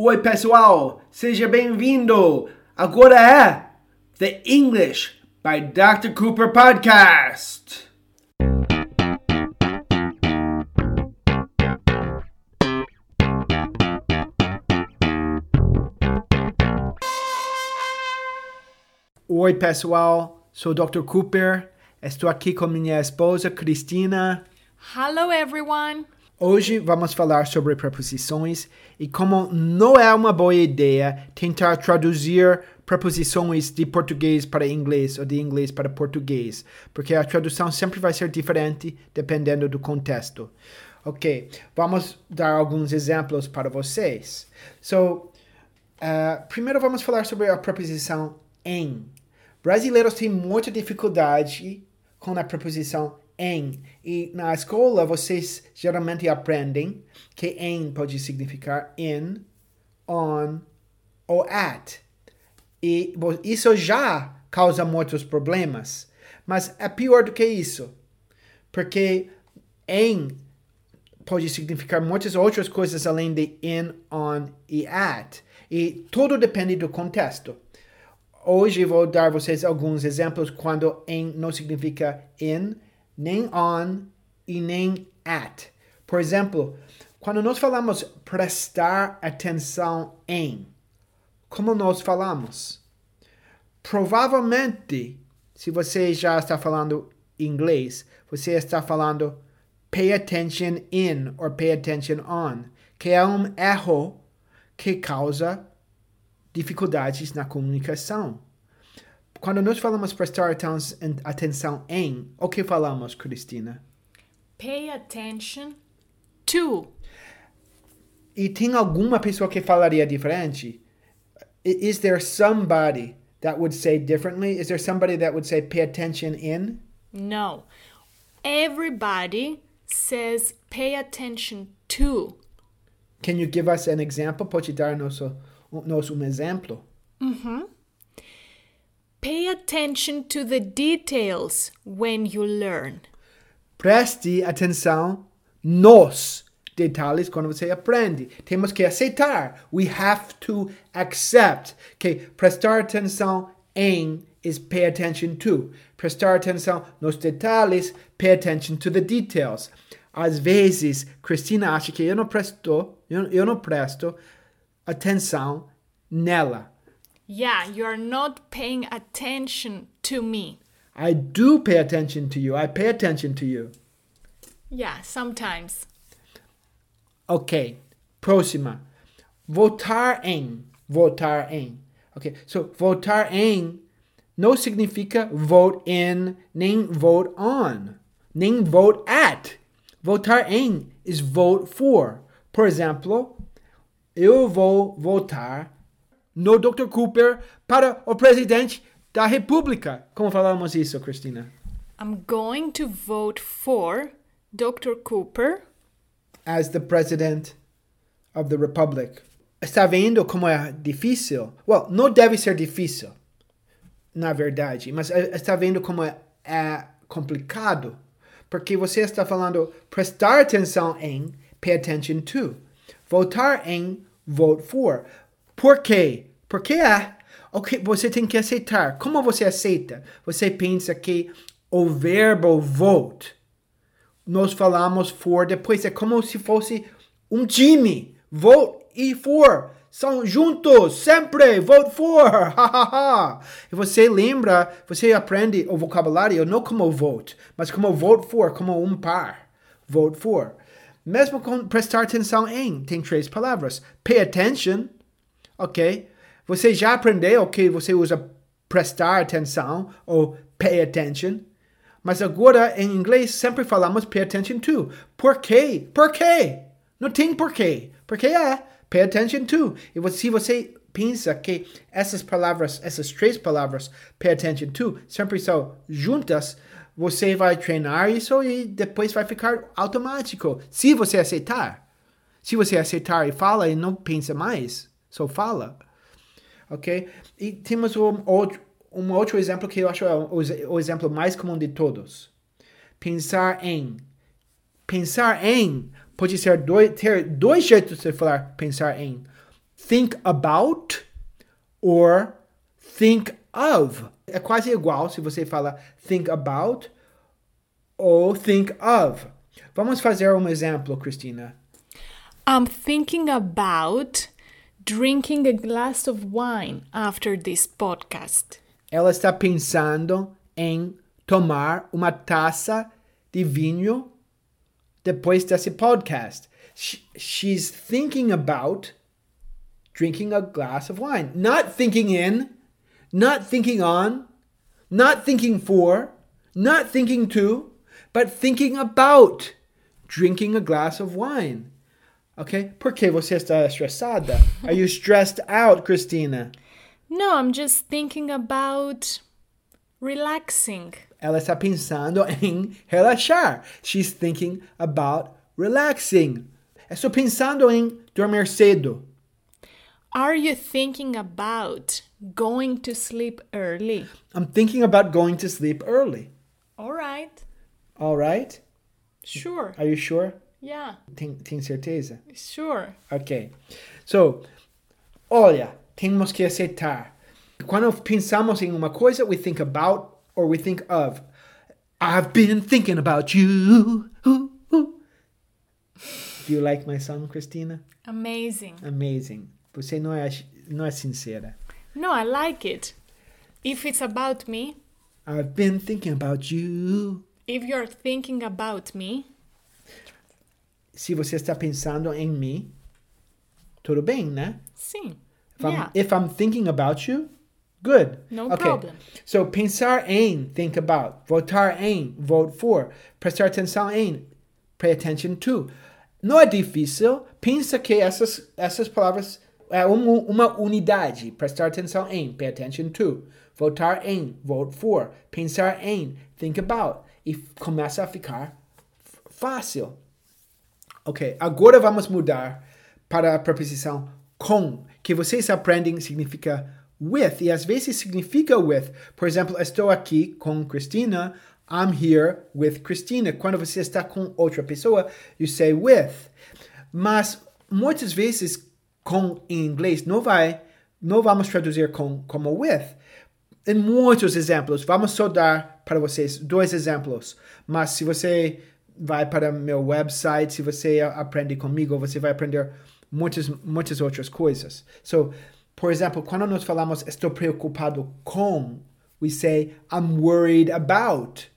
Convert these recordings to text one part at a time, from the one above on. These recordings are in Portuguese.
Oi, pessoal, seja bem-vindo. Agora é The English by Dr. Cooper Podcast. Oi, pessoal, sou Dr. Cooper. Estou aqui com minha esposa Cristina. Hello, everyone. Hoje vamos falar sobre preposições e como não é uma boa ideia tentar traduzir preposições de português para inglês ou de inglês para português, porque a tradução sempre vai ser diferente dependendo do contexto. Ok, vamos dar alguns exemplos para vocês. So, uh, primeiro vamos falar sobre a preposição em. Brasileiros têm muita dificuldade com a preposição em. E na escola vocês geralmente aprendem que em pode significar in, on ou at. E isso já causa muitos problemas. Mas é pior do que isso. Porque em pode significar muitas outras coisas além de in, on e at. E tudo depende do contexto. Hoje vou dar vocês alguns exemplos quando em não significa in, nem on e nem at. Por exemplo, quando nós falamos prestar atenção em, como nós falamos? Provavelmente, se você já está falando inglês, você está falando pay attention in or pay attention on, que é um erro que causa dificuldades na comunicação. Quando nós falamos prestar atenção em, o que falamos, Cristina? Pay attention to. E tem alguma pessoa que falaria diferente? Is there somebody that would say differently? Is there somebody that would say pay attention in? No. Everybody says pay attention to. Can you give us an example? Pode dar nosso, nosso um exemplo? Uhum. Pay attention to the details when you learn. Preste atenção nos detalhes quando você aprende. Temos que aceitar. We have to accept. Que prestar atenção em is pay attention to. Prestar atenção nos detalhes, pay attention to the details. Às vezes, Cristina acha que eu não presto, eu, eu não presto atenção nela. Yeah, you're not paying attention to me. I do pay attention to you. I pay attention to you. Yeah, sometimes. Ok. Próxima. Votar em. Votar em. Ok. So, votar em não significa vote in, nem vote on, nem vote at. Votar em is vote for. Por exemplo, eu vou votar no Dr. Cooper para o presidente da República. Como falamos isso, Cristina? I'm going to vote for Dr. Cooper as the president of the republic. Está vendo como é difícil? Well, não deve ser difícil, na verdade, mas está vendo como é, é complicado? Porque você está falando prestar atenção em, pay attention to. Votar em, vote for. Por quê? Porque é. Ok, você tem que aceitar. Como você aceita? Você pensa que o verbo vote, nós falamos for depois, é como se fosse um time. Vote e for são juntos, sempre, vote for, e você lembra, você aprende o vocabulário não como vote, mas como vote for, como um par. Vote for. Mesmo com prestar atenção em, tem três palavras. Pay attention, ok? Você já aprendeu que você usa prestar atenção ou pay attention? Mas agora em inglês sempre falamos pay attention to. Por quê? Por quê? Não tem porquê. Porque é pay attention to. E se você pensa que essas palavras, essas três palavras, pay attention to, sempre são juntas, você vai treinar isso e depois vai ficar automático. Se você aceitar. Se você aceitar e fala e não pensa mais, só fala ok? E temos um outro, um outro exemplo que eu acho é o, o exemplo mais comum de todos. Pensar em. Pensar em pode ser dois, ter dois jeitos de falar pensar em. think about or think of. É quase igual se você fala think about ou think of. Vamos fazer um exemplo, Cristina. I'm thinking about drinking a glass of wine after this podcast. Ela está pensando em tomar uma taça de vinho depois desse podcast. Sh- She's thinking about drinking a glass of wine. Not thinking in, not thinking on, not thinking for, not thinking to, but thinking about drinking a glass of wine. Ok? Por que você está estressada? Are you stressed out, Christina? No, I'm just thinking about relaxing. Ela está pensando em relaxar. She's thinking about relaxing. Estou pensando em dormir cedo. Are you thinking about going to sleep early? I'm thinking about going to sleep early. All right. All right? Sure. Are you sure? Yeah, Tem, tem certeza? sure. Ok. So, olha, temos que aceitar. Quando pensamos em uma coisa, we think about or we think of. I've been thinking about you. Do you like my song, Christina? Amazing. Amazing. Você não é, não é sincera. No, I like it. If it's about me, I've been thinking about you. if you're thinking about me, Se você está pensando em mim, tudo bem, né? sim. If, I'm, yeah, if I'm thinking about you, good. no Okay. problem. So, pensar em, think about. Votar em, vote for. Prestar atenção em, pay attention to. Não é difícil. Pensa que essas, essas palavras é uma, uma unidade. Prestar atenção em, pay attention to. Votar em, vote for. Pensar em, think about. E começa a ficar fácil. Ok, agora vamos mudar para a preposição com, que vocês aprendem significa with, e às vezes significa with. Por exemplo, estou aqui com Cristina, I'm here with Christina. Quando você está com outra pessoa, you say with. Mas muitas vezes com em inglês não vai, não vamos traduzir com como with. Em muitos exemplos, vamos só dar para vocês dois exemplos. Mas se você vai para meu website, se você aprende comigo, você vai aprender muitas muitas outras coisas. So, por exemplo, quando nós falamos estou preocupado com, we say I'm worried about.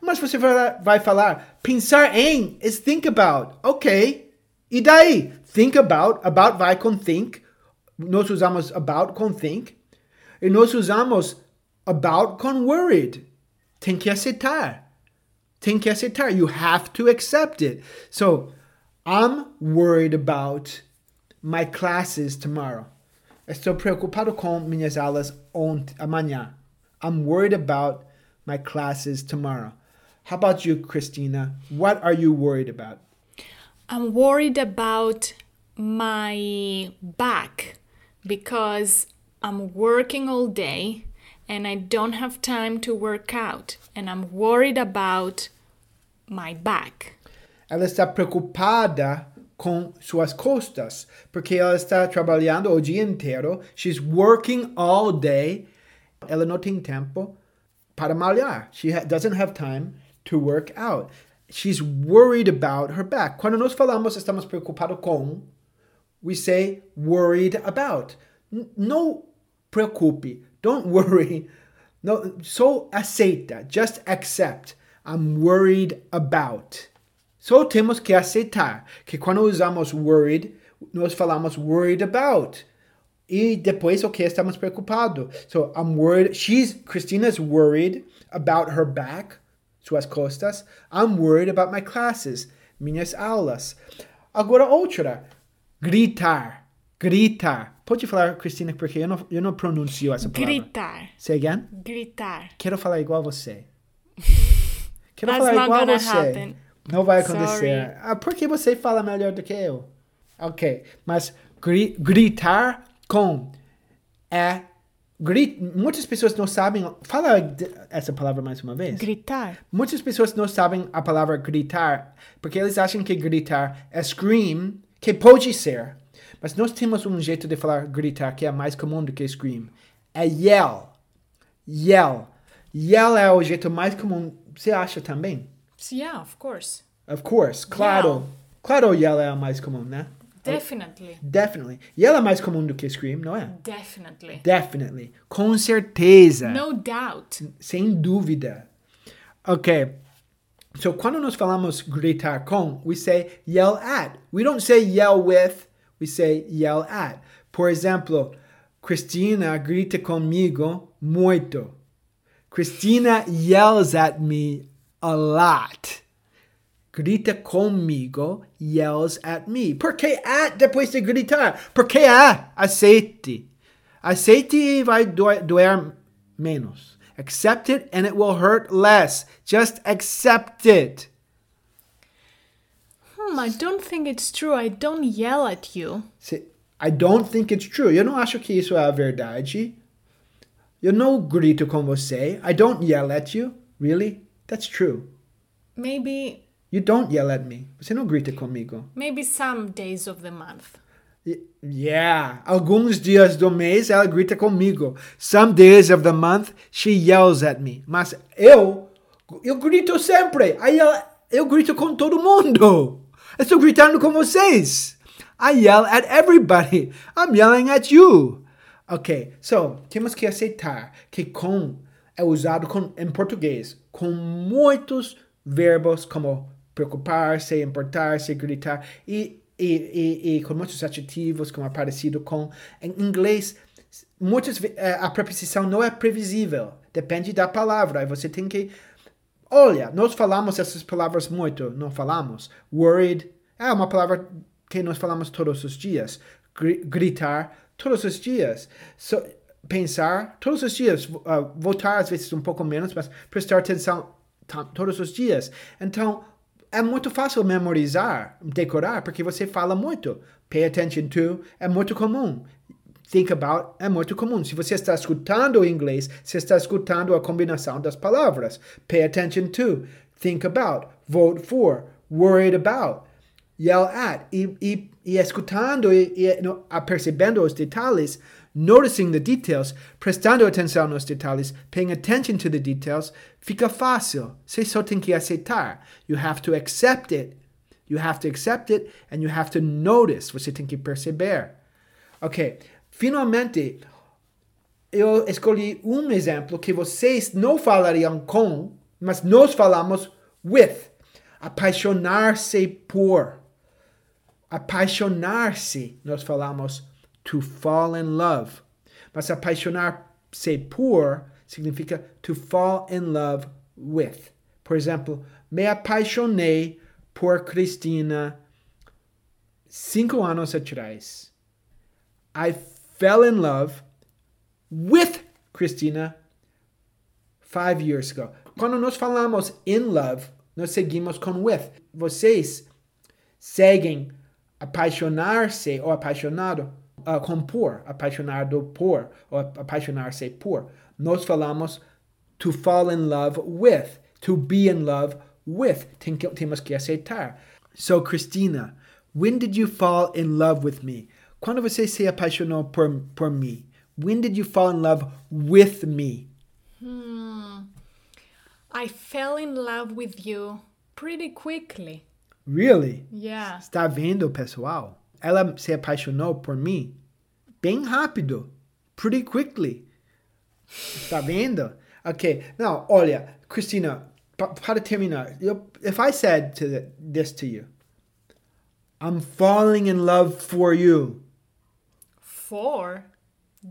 Mas você vai, falar, pensar em is think about. Ok. E daí? Think about, about vai com think. Nós usamos about com think. E nós usamos about com worried. Tem que aceitar. Aceitar. You have to accept it. So, I'm worried about my classes tomorrow. Estou preocupado com minhas aulas amanhã. I'm worried about my classes tomorrow. How about you, Christina? What are you worried about? I'm worried about my back because I'm working all day and I don't have time to work out, and I'm worried about my back. Ela está preocupada com suas costas, porque ela está trabalhando o dia inteiro. She's working all day. Ela não tem tempo para malhar. She doesn't have time to work out. She's worried about her back. Quando nós falamos estamos preocupados com, we say worried about. N- não preocupe. Don't worry. No, só aceita. Just accept. I'm worried about. Só temos que aceitar que quando usamos worried, nós falamos worried about. E depois o que estamos preocupados. So I'm worried. She's Christina's worried about her back, suas costas. I'm worried about my classes, minhas aulas. Agora outra. Gritar. Gritar. Pode falar, Cristina, porque eu não, eu não pronuncio essa palavra. Gritar. Say again? Gritar. Quero falar igual a você. Quero That's falar igual você. happen. Não vai acontecer. Sorry. Ah, porque você fala melhor do que eu. Ok, mas gri- gritar com é grit, muitas pessoas não sabem. Fala essa palavra mais uma vez. Gritar. Muitas pessoas não sabem a palavra gritar porque eles acham que gritar é scream, que pode ser, Mas nós temos um jeito de falar gritar que é mais comum do que scream. É yell. Yell. Yell é o jeito mais comum. Você acha também? Yeah, of course. Of course. Claro. Yell. Claro, yell é o mais comum, né? Definitely. Definitely. Yell é mais comum do que scream, não é? Definitely. Definitely. Com certeza. No doubt. Sem dúvida. Ok. So, quando nós falamos gritar com, we say yell at. We don't say yell with, we say yell at. Por exemplo, Cristina grita comigo muito. Christina yells at me a lot. Grita comigo, yells at me. Por que at depois de gritar? Porque é, aceite. Aceite e vai doer, doer menos. Accept it and it will hurt less. Just accept it. Hmm, I don't think it's true. I don't yell at you. I don't think it's true. Eu não acho que isso é a verdade. Eu não grito com você. I don't yell at you. Really? That's true. Maybe You don't yell at me. Você não grita comigo. maybe some days of the month. Yeah. Alguns dias do mês ela grita comigo. Some days of the month she yells at me. Mas eu, eu grito sempre. Aí ela, eu grito com todo mundo. Eu estou gritando com vocês. I yell at everybody. I'm yelling at you. Ok, so temos que aceitar que com é usado com, em português com muitos verbos como preocupar-se, importar-se, gritar e, e, e, e com muitos adjetivos como é parecido com. Em inglês, muitas ve- eh, a preposição não é previsível, depende da palavra. Aí você tem que Olha, nós falamos essas palavras muito, não falamos? Worried é uma palavra que nós falamos todos os dias. Gri- gritar todos os dias. So, pensar todos os dias. Uh, votar às vezes um pouco menos, mas prestar atenção todos os dias. Então, é muito fácil memorizar, decorar, porque você fala muito. Pay attention to é muito comum. Think about é muito comum. Se você está escutando o inglês, você está escutando a combinação das palavras. Pay attention to, think about, vote for, worried about, yell at. E, e, e escutando e, e no, a- percebendo os detalhes, noticing the details, prestando atenção nos detalhes, paying attention to the details, fica fácil. Você só tem que aceitar. You have to accept it. You have to accept it and you have to notice. Você tem que perceber. Ok, finalmente eu escolhi um exemplo que vocês não falariam com, mas nós falamos with. Apaixonar-se por. Apaixonar-se, nós falamos to fall in love. Mas apaixonar-se por significa to fall in love with. Por exemplo, me apaixonei por Cristina cinco anos atrás. I fell in love with Christina five years ago. Quando nós falamos in love, nós seguimos com with. Vocês seguem apaixonar-se ou apaixonado uh, com por, apaixonado por ou apaixonar-se por. Nós falamos to fall in love with, to be in love with. Tem que, temos que aceitar. So, Christina, when did you fall in love with me? Quando você se apaixonou por, por mim? When did you fall in love with me? I fell in love with you pretty quickly. Really? Yeah. Está vendo, pessoal? Ela se apaixonou por mim bem rápido. Pretty quickly. Está vendo? Ok. Now, olha, Christina, pa- para terminar, eu- if I said to the, this to you, I'm falling in love for you. Four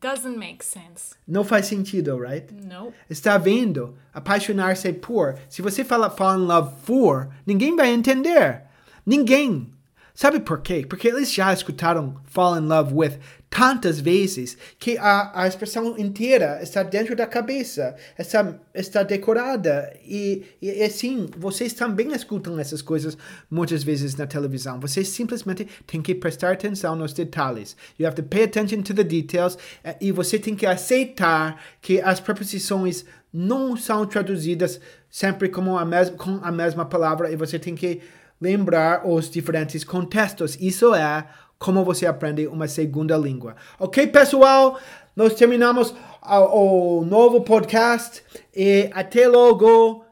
doesn't make sense. Não faz sentido, right? No. Está vendo? Apaixonar-se por. Se você fala fall in love for, ninguém vai entender. Ninguém. Sabe por quê? Porque eles já escutaram fall in love with tantas vezes que a, a expressão inteira está dentro da cabeça, está, está decorada. E, e, assim, vocês também escutam essas coisas muitas vezes na televisão. Vocês simplesmente têm que prestar atenção nos detalhes. You have to pay attention to the details. eh, E você tem que aceitar que as preposições não são traduzidas sempre como a mes com a mesma palavra e você tem que lembrar os diferentes contextos. Isso é como você aprende uma segunda língua. Ok, pessoal? Nós terminamos o novo podcast e até logo.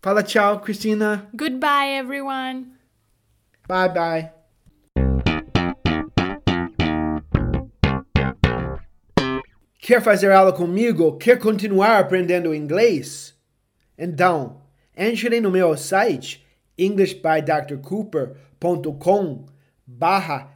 Fala tchau, Cristina. Goodbye, everyone. Bye, bye. Quer fazer aula comigo? Quer continuar aprendendo inglês? Então, entre no meu site englishbydrcooper.com barra